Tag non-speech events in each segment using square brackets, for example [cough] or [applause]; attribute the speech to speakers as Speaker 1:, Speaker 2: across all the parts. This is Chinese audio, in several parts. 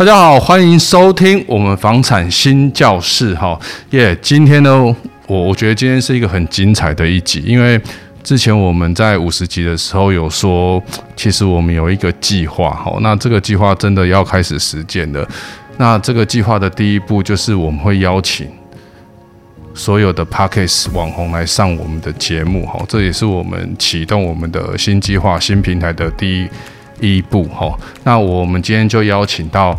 Speaker 1: 大家好，欢迎收听我们房产新教室哈耶！今天呢，我我觉得今天是一个很精彩的一集，因为之前我们在五十集的时候有说，其实我们有一个计划哈，那这个计划真的要开始实践了。那这个计划的第一步就是我们会邀请所有的 Podcast 网红来上我们的节目哈，这也是我们启动我们的新计划、新平台的第一。一步哈，那我们今天就邀请到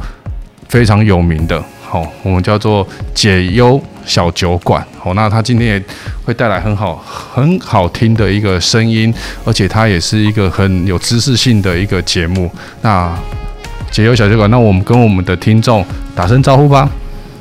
Speaker 1: 非常有名的，好，我们叫做解忧小酒馆，好，那他今天也会带来很好很好听的一个声音，而且他也是一个很有知识性的一个节目。那解忧小酒馆，那我们跟我们的听众打声招呼吧。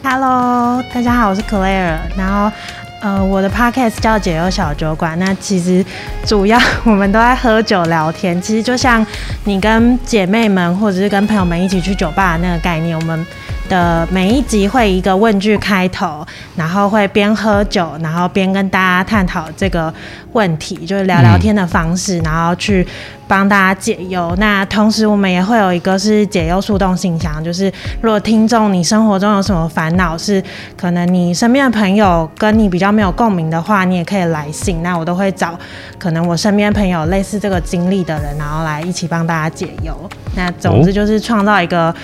Speaker 2: Hello，大家好，我是 Claire，然后。呃，我的 podcast 叫解忧小酒馆。那其实主要我们都在喝酒聊天，其实就像你跟姐妹们或者是跟朋友们一起去酒吧的那个概念。我们的每一集会一个问句开头，然后会边喝酒，然后边跟大家探讨这个问题，就是聊聊天的方式，然后去帮大家解忧。那同时我们也会有一个是解忧树洞信箱，就是如果听众你生活中有什么烦恼，是可能你身边的朋友跟你比较没有共鸣的话，你也可以来信。那我都会找可能我身边朋友类似这个经历的人，然后来一起帮大家解忧。那总之就是创造一个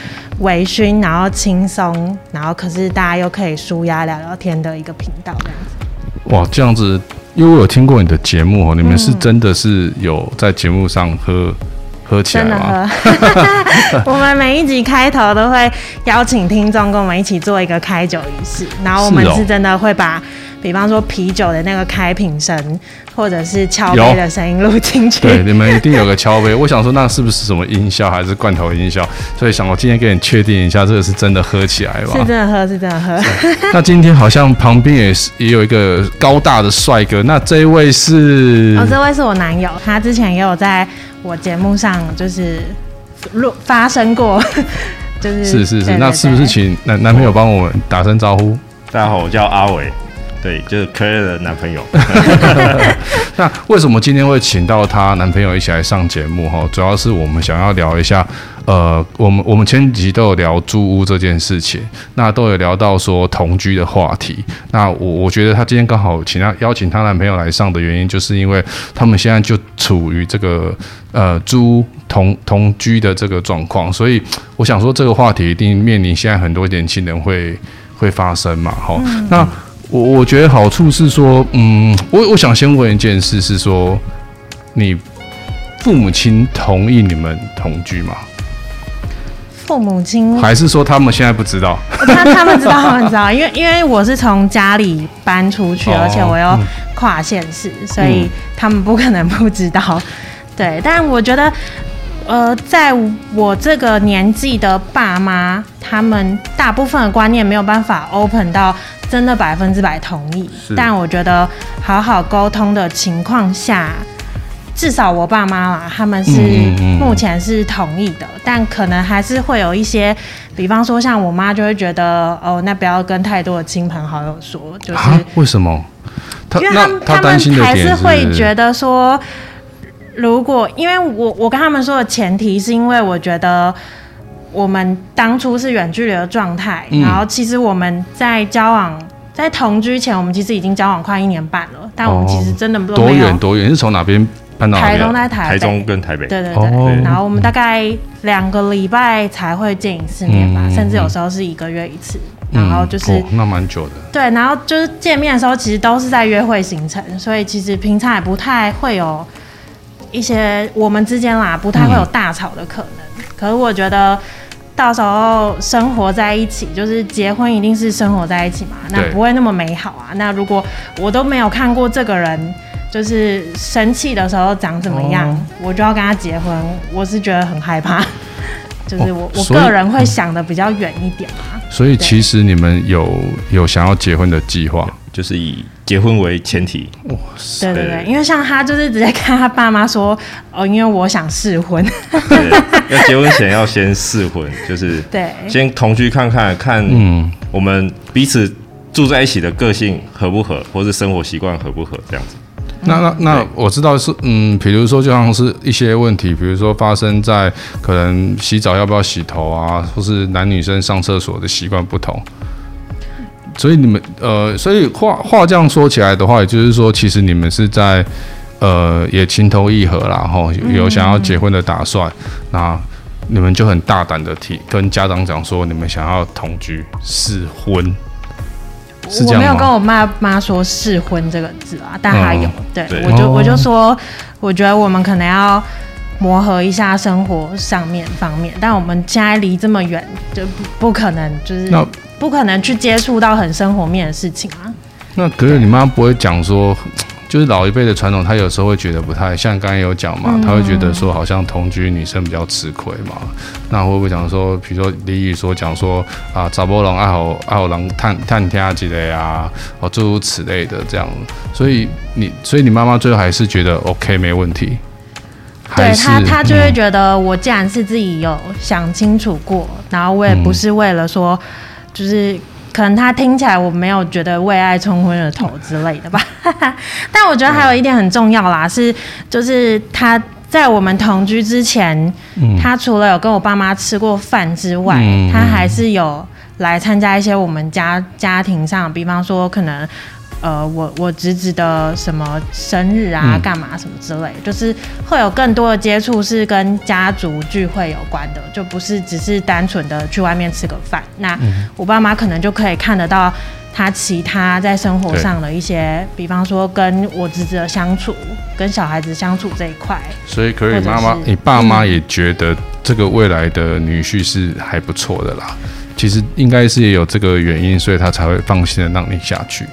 Speaker 2: 微醺，然后请轻松，然后可是大家又可以舒压聊聊天的一个频道这样子。
Speaker 1: 哇，这样子，因为我有听过你的节目哦，你们是真的是有在节目上喝、嗯、喝起来吗？
Speaker 2: 真的喝。[laughs] 我们每一集开头都会邀请听众跟我们一起做一个开酒仪式，然后我们是真的会把。比方说啤酒的那个开瓶声，或者是敲杯的声音录进去。
Speaker 1: 对，你们一定有个敲杯。我想说，那是不是什么音效，还是罐头音效？所以想我今天给你确定一下，这个是真的喝起来吧？
Speaker 2: 是真的喝，是真的喝。
Speaker 1: 那今天好像旁边也是也有一个高大的帅哥，那这一位是？
Speaker 2: 哦，这位是我男友，他之前也有在我节目上就是录发生过，[laughs] 就是
Speaker 1: 是是是。那是不是请男男朋友帮我们打声招呼？
Speaker 3: 大家好，我叫阿伟。对，就是 Claire 的男朋友。[laughs]
Speaker 1: 那为什么今天会请到她男朋友一起来上节目？哈，主要是我们想要聊一下，呃，我们我们前几集都有聊租屋这件事情，那都有聊到说同居的话题。那我我觉得她今天刚好请她邀请她男朋友来上的原因，就是因为他们现在就处于这个呃租同同居的这个状况，所以我想说这个话题一定面临现在很多年轻人会会发生嘛。哈，嗯、那。我我觉得好处是说，嗯，我我想先问一件事，是说，你父母亲同意你们同居吗？
Speaker 2: 父母亲
Speaker 1: 还是说他们现在不知道？
Speaker 2: 他他们知道，[laughs] 他们知道，因为因为我是从家里搬出去，哦、而且我又跨县市，嗯、所以他们不可能不知道。[laughs] 对，但我觉得。呃，在我这个年纪的爸妈，他们大部分的观念没有办法 open 到真的百分之百同意。但我觉得好好沟通的情况下，至少我爸妈啦，他们是目前是同意的。嗯嗯嗯，但可能还是会有一些，比方说像我妈就会觉得，哦，那不要跟太多的亲朋好友说，就是
Speaker 1: 为什么？
Speaker 2: 因为他们他，他们还是会觉得说。如果因为我我跟他们说的前提是因为我觉得我们当初是远距离的状态，嗯、然后其实我们在交往在同居前，我们其实已经交往快一年半了，但我们其实真的都没有
Speaker 1: 多远多远，是从哪边搬到？
Speaker 2: 台东在台，
Speaker 3: 台中跟台北，
Speaker 2: 对对对。哦、然后我们大概两个礼拜才会见一次面吧，嗯、甚至有时候是一个月一次。嗯、然后就是、哦、
Speaker 1: 那蛮久的。
Speaker 2: 对，然后就是见面的时候，其实都是在约会行程，所以其实平常也不太会有。一些我们之间啦，不太会有大吵的可能。嗯、可是我觉得，到时候生活在一起，就是结婚一定是生活在一起嘛，那不会那么美好啊。那如果我都没有看过这个人，就是生气的时候长怎么样，哦、我就要跟他结婚，我是觉得很害怕。[laughs] 就是我、哦、我个人会想的比较远一点嘛。
Speaker 1: 所以其实你们有有想要结婚的计划？
Speaker 3: 就是以结婚为前提，
Speaker 2: 哇塞！对对对，因为像他就是直接跟他爸妈说，哦，因为我想试婚。
Speaker 3: 对，[laughs] 要结婚前要先试婚，就是对，先同居看看，看嗯，我们彼此住在一起的个性合不合，或是生活习惯合不合，这样子。
Speaker 1: 那那那我知道是嗯，比如说就像是一些问题，比如说发生在可能洗澡要不要洗头啊，或是男女生上厕所的习惯不同。所以你们呃，所以话话这样说起来的话，也就是说，其实你们是在呃也情投意合啦，吼，有想要结婚的打算，嗯、那你们就很大胆的提跟家长讲说，你们想要同居试婚，是这样吗？
Speaker 2: 我没有跟我妈妈说试婚这个字啊，但还有，嗯、对，
Speaker 3: 对
Speaker 2: 我就我就说，我觉得我们可能要磨合一下生活上面方面，但我们现在离这么远，就不不可能就是。不可能去接触到很生活面的事情啊。
Speaker 1: 那可是你妈不会讲说，就是老一辈的传统，她有时候会觉得不太像刚才有讲嘛，她会觉得说好像同居女生比较吃亏嘛。那会不会讲说，比如说李宇说讲说啊，查某人爱好爱好狼探探听之类啊，哦诸如此类的这样。所以你所以你妈妈最后还是觉得 OK 没问题。
Speaker 2: 对她她就会觉得我既然是自己有想清楚过，然后我也不是为了说。就是可能他听起来我没有觉得为爱冲昏了头之类的吧，[laughs] 但我觉得还有一点很重要啦，是就是他在我们同居之前，他除了有跟我爸妈吃过饭之外，他还是有来参加一些我们家家庭上，比方说可能。呃，我我侄子的什么生日啊，干嘛什么之类，嗯、就是会有更多的接触，是跟家族聚会有关的，就不是只是单纯的去外面吃个饭。那我爸妈可能就可以看得到他其他在生活上的一些，比方说跟我侄子的相处，跟小孩子相处这一块。
Speaker 1: 所以可以，妈妈，你爸妈也觉得这个未来的女婿是还不错的啦。其实应该是也有这个原因，所以他才会放心的让你下去。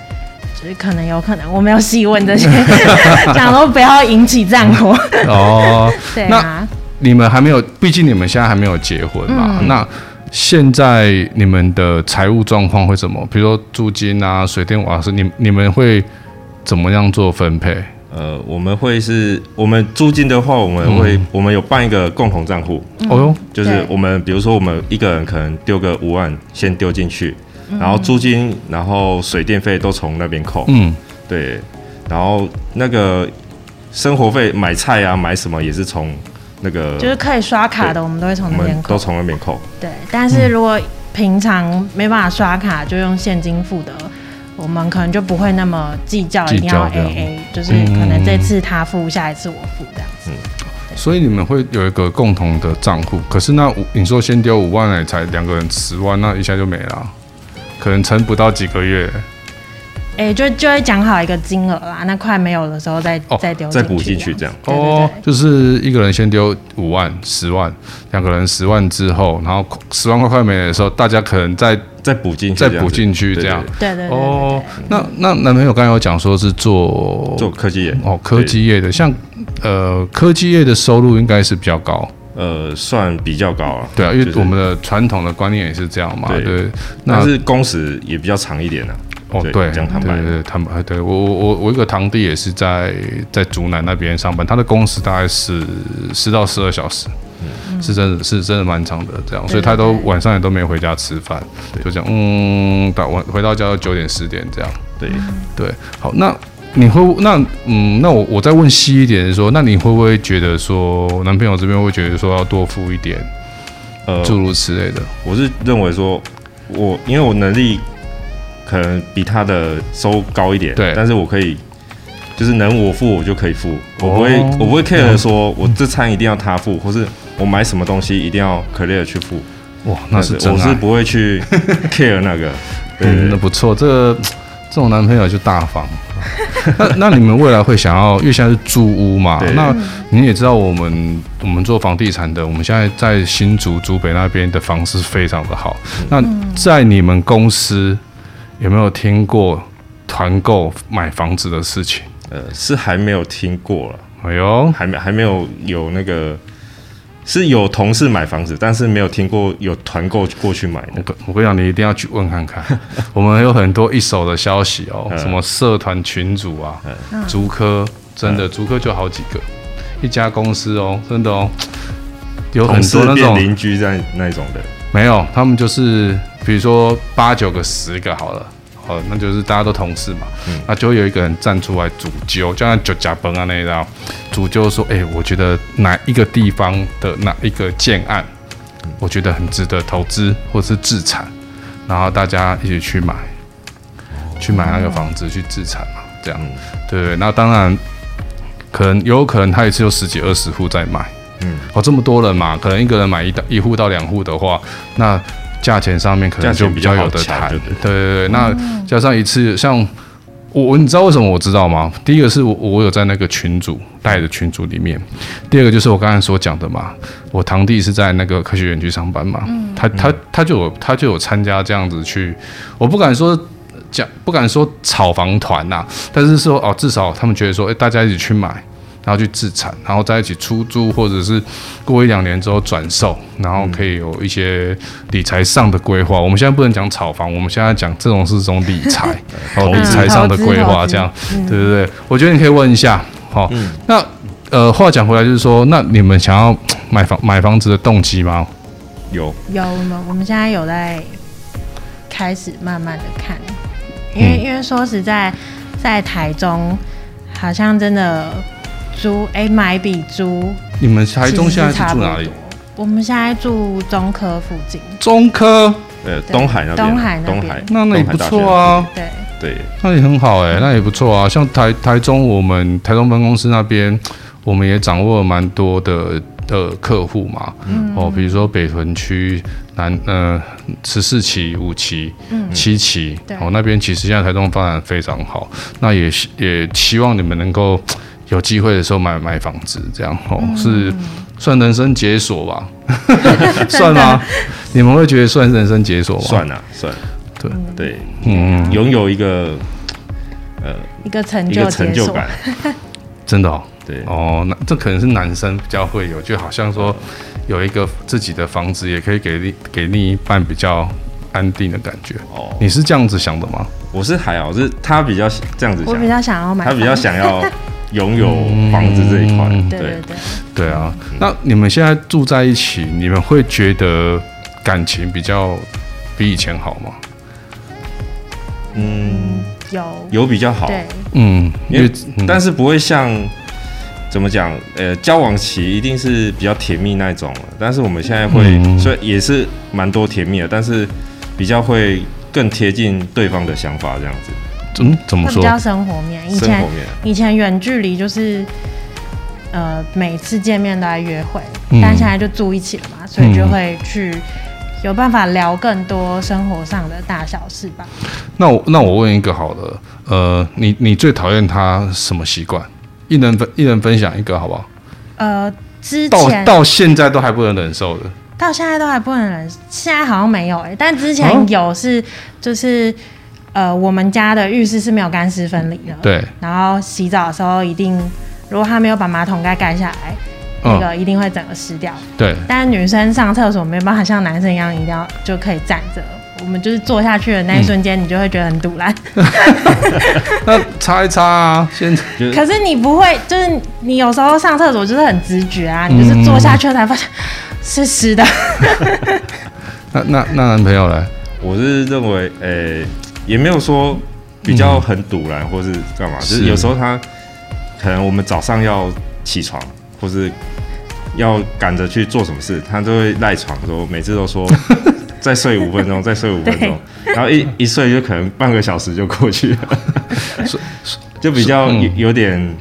Speaker 2: 可能有可能，我没有细问这些，[laughs] 讲都不要引起战火。
Speaker 1: 哦，[laughs]
Speaker 2: 对啊，
Speaker 1: 你们还没有，毕竟你们现在还没有结婚嘛。嗯、那现在你们的财务状况会怎么？比如说租金啊、水电瓦斯，你你们会怎么样做分配？
Speaker 3: 呃，我们会是，我们租金的话，我们会，嗯、我们有办一个共同账户。哦哟，就是我们，比如说我们一个人可能丢个五万，先丢进去。然后租金，然后水电费都从那边扣。嗯，对。然后那个生活费，买菜啊，买什么也是从那个。
Speaker 2: 就是可以刷卡的，我们都会从那边扣。
Speaker 3: 都从那边扣。
Speaker 2: 对，但是如果平常没办法刷卡，就用现金付的，我们可能就不会那么计较，一定要 AA，就是可能这次他付，下一次我付这样子。嗯。
Speaker 1: 所以你们会有一个共同的账户，可是那五，你说先丢五万来，才两个人十万，那一下就没了。可能撑不到几个月，
Speaker 2: 哎、欸，就就会讲好一个金额啦，那快没有的时候再、哦、再丢
Speaker 3: 再补进去
Speaker 2: 这样。哦，
Speaker 1: 就是一个人先丢五万、十万，两个人十万之后，然后十万块快没的时候，大家可能再
Speaker 3: 再补进去，
Speaker 1: 再补进去这样。
Speaker 2: 对对对。
Speaker 1: 哦，那那男朋友刚才有讲说是做
Speaker 3: 做科技业
Speaker 1: 哦，科技业的，像呃科技业的收入应该是比较高。
Speaker 3: 呃，算比较高了。
Speaker 1: 对啊，因为我们的传统的观念也是这样嘛。对，
Speaker 3: 但是工时也比较长一点呢。
Speaker 1: 哦，对，这样坦白，对，坦白，对我我我我一个堂弟也是在在竹南那边上班，他的工时大概是十到十二小时，是真的是真的蛮长的这样，所以他都晚上也都没回家吃饭，就这样，嗯，到晚回到家要九点十点这样。对对，好，那。你会那嗯，那我我再问细一点的说，那你会不会觉得说，男朋友这边会觉得说要多付一点，呃，诸如此类的？
Speaker 3: 我是认为说，我因为我能力可能比他的收高一点，对，但是我可以就是能我付我就可以付，我不会、哦、我不会 care 的说，我这餐一定要他付，或是我买什么东西一定要 Claire 去付。
Speaker 1: 哇，那是真，
Speaker 3: 我是不会去 [laughs] care 那个，
Speaker 1: 嗯，那不错，这个这种男朋友就大方。那 [laughs] 那你们未来会想要，因为现在是租屋嘛？那你也知道，我们我们做房地产的，我们现在在新竹竹北那边的房子非常的好。嗯、那在你们公司有没有听过团购买房子的事情？
Speaker 3: 呃，是还没有听过了。
Speaker 1: 哎呦，
Speaker 3: 还没还没有有那个。是有同事买房子，但是没有听过有团购过去买的。
Speaker 1: 我我跟你讲，你一定要去问看看。[laughs] 我们有很多一手的消息哦，什么社团群组啊，竹科真的竹科就好几个，一家公司哦，真的哦，有很多那种
Speaker 3: 邻居在那种的。
Speaker 1: 没有，他们就是比如说八九个、十个好了，好，那就是大家都同事嘛，嗯，那就会有一个人站出来主揪，就像酒甲崩啊那一道，主揪说，哎、欸，我觉得哪一个地方的哪一个建案，我觉得很值得投资或是自产，然后大家一起去买，去买那个房子去自产嘛，这样，对对，那当然，可能有可能他一次有十几二十户在买，嗯，哦，这么多人嘛，可能一个人买一一户到两户的话，那。价钱上面可能就比较有的谈，对对对。那加上一次，像我，你知道为什么我知道吗？第一个是我我有在那个群组带的群组里面，第二个就是我刚才所讲的嘛，我堂弟是在那个科学园区上班嘛，他他他就有他就有参加这样子去，我不敢说讲不敢说炒房团呐，但是说哦，至少他们觉得说，哎，大家一起去买。然后去自产，然后在一起出租，或者是过一两年之后转售，然后可以有一些理财上的规划。我们现在不能讲炒房，我们现在讲这种是这种理财，[laughs] 哦，理财上的规划这样，对对对。我觉得你可以问一下，好，那呃，话讲回来就是说，那你们想要买房买房子的动机吗？
Speaker 3: 有
Speaker 2: 有吗？我们现在有在开始慢慢的看，因为因为说实在，在台中好像真的。租哎、欸，买比租。
Speaker 1: 你们台中现在是住哪里？
Speaker 2: 我们现在住中科附近。
Speaker 1: 中科，
Speaker 3: 呃，东海那边。
Speaker 2: 东海那边。
Speaker 1: 那那也不错啊。
Speaker 2: 对
Speaker 3: 对，
Speaker 1: 那也很好哎、欸，那也不错啊。像台台中，我们台中分公司那边，我们也掌握了蛮多的的客户嘛。嗯。哦，比如说北屯区南呃十四期、五期、七期，哦那边其实现在台中发展非常好。那也也希望你们能够。有机会的时候买买房子，这样哦，嗯、是算人生解锁吧？[laughs] 算吗？你们会觉得算人生解锁吗？
Speaker 3: 算啊，算。对对，
Speaker 1: 嗯，
Speaker 3: 拥有一个呃
Speaker 2: 一个成就成就感，[laughs]
Speaker 1: 真的哦。
Speaker 3: 对
Speaker 1: 哦，那这可能是男生比较会有，就好像说有一个自己的房子，也可以给另给另一半比较安定的感觉。哦，你是这样子想的吗？
Speaker 3: 我是还好，是他比较这样子想，
Speaker 2: 我比较想要买，
Speaker 3: 他比较想要。拥有房子这一块，嗯，对
Speaker 2: 对对，
Speaker 1: 对。啊。那你们现在住在一起，你们会觉得感情比较比以前好吗？
Speaker 3: 嗯，
Speaker 2: 有。
Speaker 3: 有比较好，
Speaker 2: 对，
Speaker 1: 嗯，因为
Speaker 3: 但是不会像怎么讲，呃，交往期一定是比较甜蜜那种，但是我们现在会，嗯，所以也是蛮多甜蜜的，但是比较会更贴近对方的想法这样子。
Speaker 1: 嗯，怎么说？
Speaker 2: 比较生活面。以前以前远距离就是，呃，每次见面都在约会，嗯、但现在就住一起了嘛，所以就会去有办法聊更多生活上的大小事吧。
Speaker 1: 那我那我问一个好了，呃，你你最讨厌他什么习惯？一人分一人分享一个好不好？
Speaker 2: 呃，之
Speaker 1: 前到到现在都还不能忍受的，
Speaker 2: 到现在都还不能忍，现在好像没有哎、欸，但之前有是就是。呃，我们家的浴室是没有干湿分离的。
Speaker 1: 对。然
Speaker 2: 后洗澡的时候，一定如果他没有把马桶盖盖下来，那个一定会整个湿掉。
Speaker 1: 对。
Speaker 2: 但是女生上厕所没办法像男生一样，一定要就可以站着。我们就是坐下去的那一瞬间，你就会觉得很堵烂。[laughs]
Speaker 1: 那擦一擦啊，先。
Speaker 2: 可是你不会，就是你有时候上厕所就是很直觉啊，你就是坐下去了才发现是湿的。
Speaker 1: 那那那男朋友呢？
Speaker 3: 我是认为，诶。也没有说比较很堵然，或是干嘛，就是有时候他可能我们早上要起床，或是要赶着去做什么事，他都会赖床说，[laughs] 每次都说再睡五分钟，再睡五分钟，然后一一睡就可能半个小时就过去了，[laughs] 就比较有有点。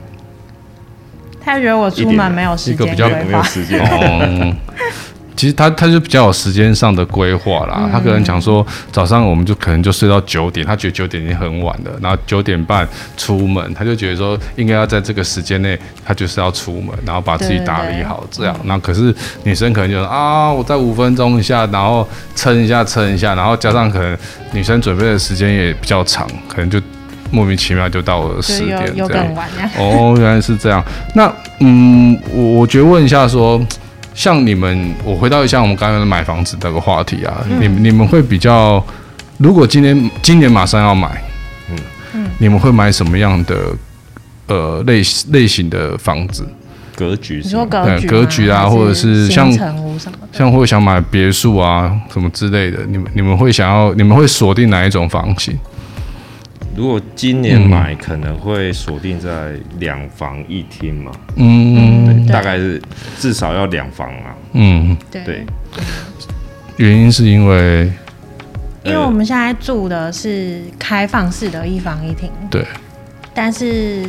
Speaker 2: 他觉得我出门没有时间，
Speaker 3: 比较没有时间。[laughs]
Speaker 1: 其实他他就比较有时间上的规划啦，他可能讲说早上我们就可能就睡到九点，他觉得九点已经很晚了，然后九点半出门，他就觉得说应该要在这个时间内，他就是要出门，然后把自己打理好这样。那可是女生可能就说啊，我在五分钟一下，然后撑一下撑一下，然后加上可能女生准备的时间也比较长，可能就莫名其妙就到了十点这样。哦，原来是这样。那嗯，我我觉得问一下说。像你们，我回到一下我们刚刚的买房子这个话题啊，嗯、你们你们会比较，如果今年今年马上要买，嗯嗯，你们会买什么样的呃类类型的房子？
Speaker 3: 格局？
Speaker 2: 你说格局？
Speaker 1: 格局啊，或者是像像会想买别墅啊什么之类的，你们你们会想要，你们会锁定哪一种房型？
Speaker 3: 如果今年买，可能会锁定在两房一厅嘛。
Speaker 1: 嗯，
Speaker 3: 对，大概是至少要两房啊。
Speaker 1: 嗯，
Speaker 3: 对。
Speaker 1: 原因是因为，
Speaker 2: 因为我们现在住的是开放式的一房一厅。
Speaker 1: 对。
Speaker 2: 但是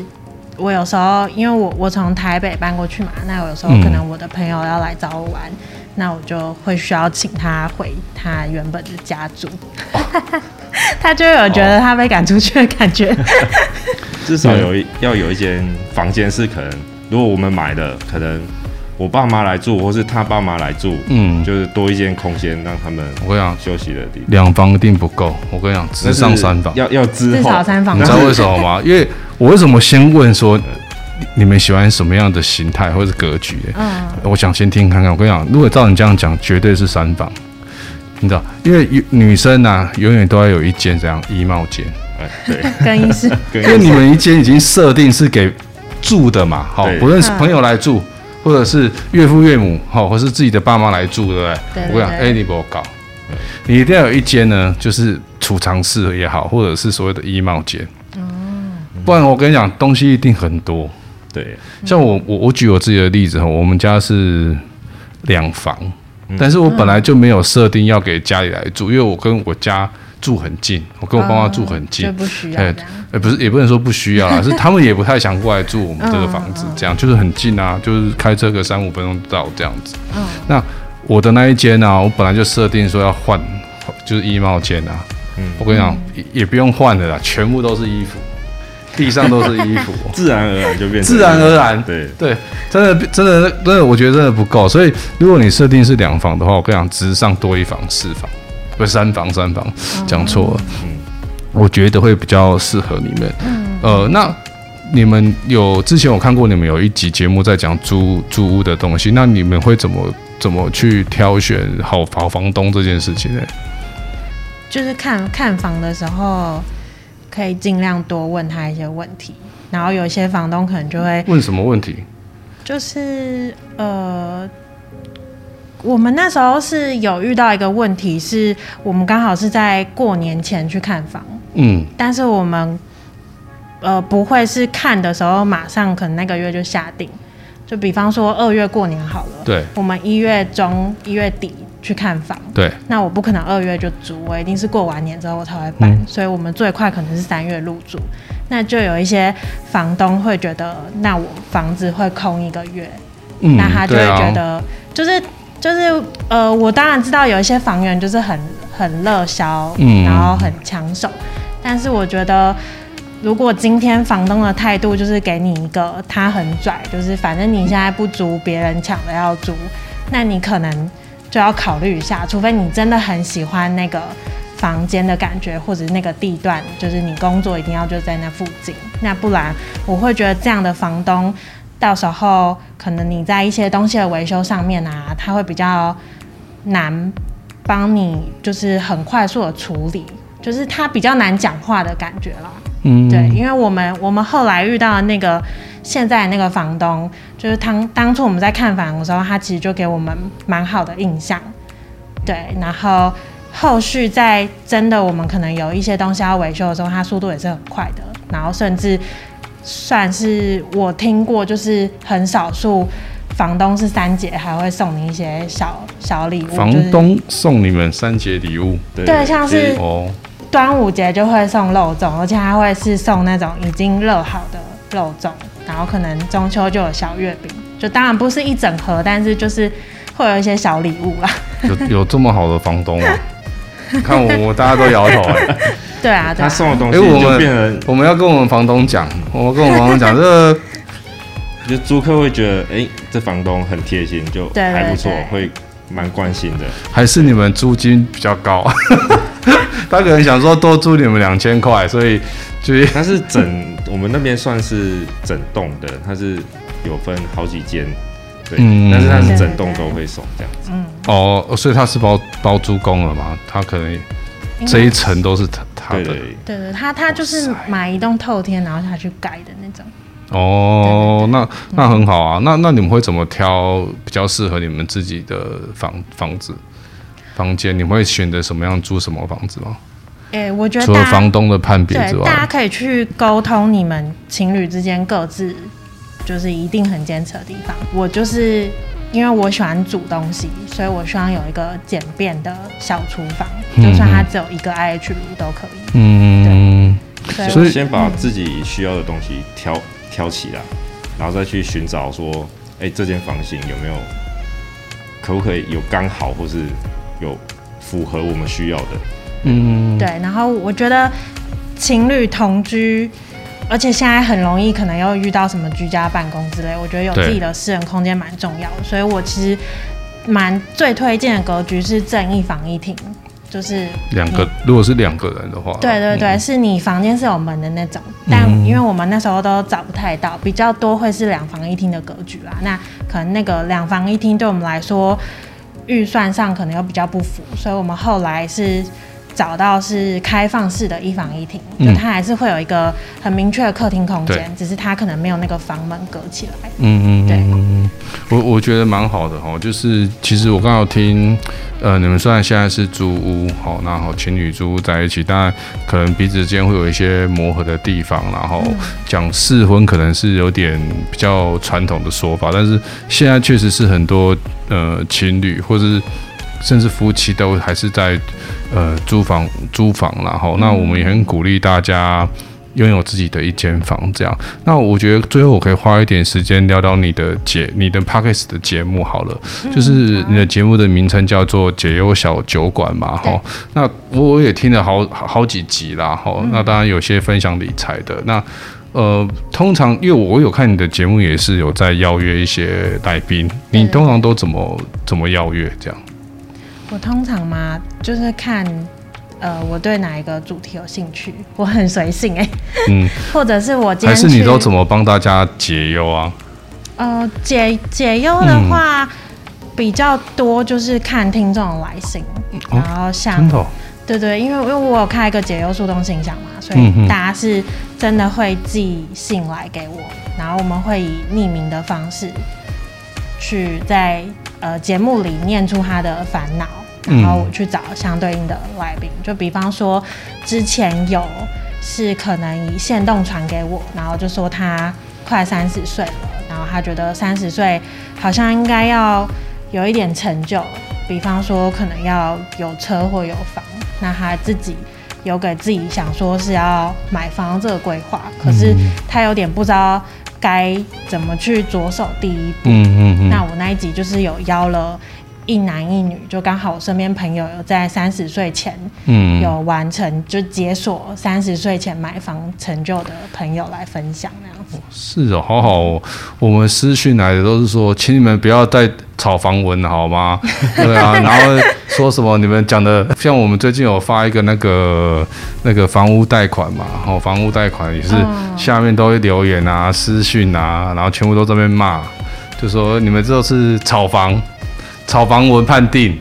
Speaker 2: 我有时候，因为我我从台北搬过去嘛，那有时候可能我的朋友要来找我玩。那我就会需要请他回他原本的家住，[laughs] [laughs] 他就有觉得他被赶出去的感觉。[laughs]
Speaker 3: 至少有一要有一间房间是可能，如果我们买的，可能我爸妈来住，或是他爸妈来住，嗯，就是多一间空间让他们我跟你讲休息的地方。
Speaker 1: 两房一定不够，我跟你讲，只上三房
Speaker 3: 要要之后
Speaker 2: 至少三房。
Speaker 1: 你知道为什么吗？[laughs] 因为我为什么先问说？你们喜欢什么样的形态或者是格局？嗯，我想先听看看。我跟你讲，如果照你这样讲，绝对是三房。你知道，因为女生啊，永远都要有一间这样衣帽间。
Speaker 3: 哎，对，[laughs] [laughs]
Speaker 2: 更衣室。
Speaker 1: 因为你们一间已经设定是给住的嘛，好，不论是朋友来住，或者是岳父岳母，好，或是自己的爸妈来住，对不对？对。我跟你讲，哎，你不要搞，你一定要有一间呢，就是储藏室也好，或者是所谓的衣帽间。不然我跟你讲，东西一定很多。对，像我我我举我自己的例子哈，我们家是两房，但是我本来就没有设定要给家里来住，因为我跟我家住很近，我跟我爸妈住很近，
Speaker 2: 就不需要。哎，
Speaker 1: 不是，也不能说不需要啦，[laughs] 是他们也不太想过来住我们这个房子，这样就是很近啊，就是开车个三五分钟到这样子。那我的那一间呢，我本来就设定说要换，就是衣帽间啊。嗯，我跟你讲，也不用换的啦，全部都是衣服。地上都是衣服，[laughs]
Speaker 3: 自然而然就变成
Speaker 1: 自然而然。
Speaker 3: 对
Speaker 1: 对，真的真的真的，我觉得真的不够。所以如果你设定是两房的话，我跟你讲，直上多一房四房，不是三房三房，讲错了。嗯，我觉得会比较适合你们。嗯，呃，那你们有之前我看过你们有一集节目在讲租租屋的东西，那你们会怎么怎么去挑选好好房东这件事情呢？
Speaker 2: 就是看看房的时候。可以尽量多问他一些问题，然后有一些房东可能就会
Speaker 1: 问什么问题？
Speaker 2: 就是呃，我们那时候是有遇到一个问题，是我们刚好是在过年前去看房，嗯，但是我们呃不会是看的时候马上可能那个月就下定，就比方说二月过年好了，
Speaker 1: 对，
Speaker 2: 我们一月中一月底。去看房，
Speaker 1: 对，
Speaker 2: 那我不可能二月就租，我一定是过完年之后我才会搬，嗯、所以我们最快可能是三月入住。那就有一些房东会觉得，那我房子会空一个月，嗯、那他就会觉得，啊、就是就是呃，我当然知道有一些房源就是很很热销，嗯、然后很抢手，但是我觉得，如果今天房东的态度就是给你一个他很拽，就是反正你现在不租，别人抢着要租，那你可能。就要考虑一下，除非你真的很喜欢那个房间的感觉，或者是那个地段，就是你工作一定要就在那附近，那不然我会觉得这样的房东，到时候可能你在一些东西的维修上面啊，他会比较难帮你，就是很快速的处理，就是他比较难讲话的感觉啦。嗯，对，因为我们我们后来遇到的那个。现在那个房东，就是当当初我们在看房的时候，他其实就给我们蛮好的印象，对。然后后续在真的我们可能有一些东西要维修的时候，他速度也是很快的。然后甚至算是我听过，就是很少数房东是三节还会送你一些小小礼物。
Speaker 1: 房东送你们三节礼物，
Speaker 2: 对，对，像是端午节就会送肉粽，而且还会是送那种已经热好的肉粽。然后可能中秋就有小月饼，就当然不是一整盒，但是就是会有一些小礼物啦。
Speaker 1: 有有这么好的房东啊？[laughs] 看我，我大家都摇头哎。
Speaker 2: 对啊，
Speaker 3: 他送的东西就变成
Speaker 1: 我们要跟我们房东讲，我们跟我们房东讲，这个 [laughs]
Speaker 3: 就租客会觉得，哎，这房东很贴心，就还不错，会蛮关心的。
Speaker 1: 还是你们租金比较高？[laughs] 他可能想说多租你们两千块，所以就是
Speaker 3: 他是整。我们那边算是整栋的，它是有分好几间，对，嗯、但是它是整栋都会送这样子。嗯，
Speaker 1: 哦，所以它是包包租公了嘛？它可能这一层都是他他的。对
Speaker 2: 对对，他他就是买一栋透天，然后他去改的那种。
Speaker 1: 哦，对对对，那那很好啊。那那你们会怎么挑比较适合你们自己的房房子房间？你们会选择什么样租什么房子吗？
Speaker 2: 哎，我觉得
Speaker 1: 除了房东的判别之外，
Speaker 2: 大家可以去沟通你们情侣之间各自就是一定很坚持的地方。我就是因为我喜欢煮东西，所以我希望有一个简便的小厨房，嗯、就算它只有一个 IH 炉都可以。嗯，
Speaker 3: 对。所以先把自己需要的东西挑挑起来，然后再去寻找说，哎，这间房型有没有可不可以有刚好，或是有符合我们需要的。
Speaker 2: 嗯，对。然后我觉得情侣同居，而且现在很容易可能又遇到什么居家办公之类，我觉得有自己的私人空间蛮重要的。所以我其实蛮最推荐的格局是正一房一厅，就是
Speaker 1: 两个。如果是两个人的话，
Speaker 2: 对对对，嗯、是你房间是有门的那种。但因为我们那时候都找不太到，比较多会是两房一厅的格局啦。那可能那个两房一厅对我们来说预算上可能又比较不符，所以我们后来是。找到是开放式的一房一厅，嗯、就它还是会有一个很明确的客厅空间，只是它可能没有那个房门隔起来。嗯嗯，对。
Speaker 1: 我我觉得蛮好的哈，就是其实我刚好听，呃，你们虽然现在是租屋，好，然后情侣租屋在一起，当然可能彼此之间会有一些磨合的地方，然后讲试婚可能是有点比较传统的说法，但是现在确实是很多呃情侣或者是。甚至夫妻都还是在呃租房租房，然后那我们也很鼓励大家拥有自己的一间房这样。那我觉得最后我可以花一点时间聊聊你的节你的 Podcast 的节目好了，就是你的节目的名称叫做解忧小酒馆嘛哈。那我也听了好好几集啦哈。那当然有些分享理财的。那呃通常因为我有看你的节目也是有在邀约一些来宾，你通常都怎么怎么邀约这样？
Speaker 2: 我通常嘛，就是看，呃，我对哪一个主题有兴趣，我很随性哎、欸，嗯，[laughs] 或者是我今天
Speaker 1: 还是你都怎么帮大家解忧啊？
Speaker 2: 呃，解解忧的话、嗯、比较多，就是看听众的来信，然后像，哦、对，对对，因为因为我有开一个解忧树洞信箱嘛，所以大家是真的会寄信来给我，然后我们会以匿名的方式去在呃节目里念出他的烦恼。然后我去找相对应的来宾，就比方说之前有是可能以线动传给我，然后就说他快三十岁了，然后他觉得三十岁好像应该要有一点成就，比方说可能要有车或有房，那他自己有给自己想说是要买房这个规划，可是他有点不知道该怎么去着手第一步。嗯嗯嗯。那我那一集就是有邀了。一男一女，就刚好我身边朋友有在三十岁前，嗯，有完成就解锁三十岁前买房成就的朋友来分享那样子。
Speaker 1: 是哦，好好哦，我们私讯来的都是说，请你们不要再炒房文了好吗？[laughs] 对啊，然后说什么你们讲的，像我们最近有发一个那个那个房屋贷款嘛，然后房屋贷款也是下面都会留言啊、私讯啊，然后全部都在那边骂，就说你们这都是炒房。炒房文判定，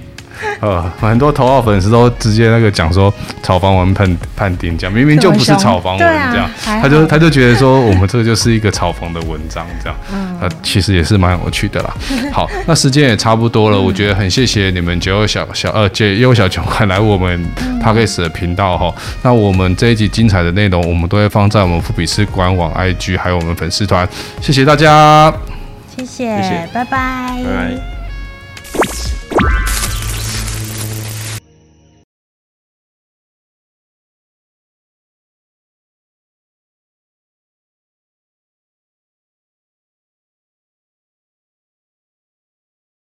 Speaker 1: 呃，[laughs] 很多头号粉丝都直接那个讲说炒房文判判定，这样明明就不是炒房文这样，啊、他就他就觉得说我们这个就是一个炒房的文章这样，呃，其实也是蛮有趣的啦。[laughs] 好，那时间也差不多了，我觉得很谢谢你们解忧小小呃解忧小酒馆来我们 Podcast 的频道哈。那我们这一集精彩的内容，我们都会放在我们富比斯官网 IG 还有我们粉丝团，谢谢大家，
Speaker 2: 谢谢，谢谢，拜拜。
Speaker 3: 拜拜。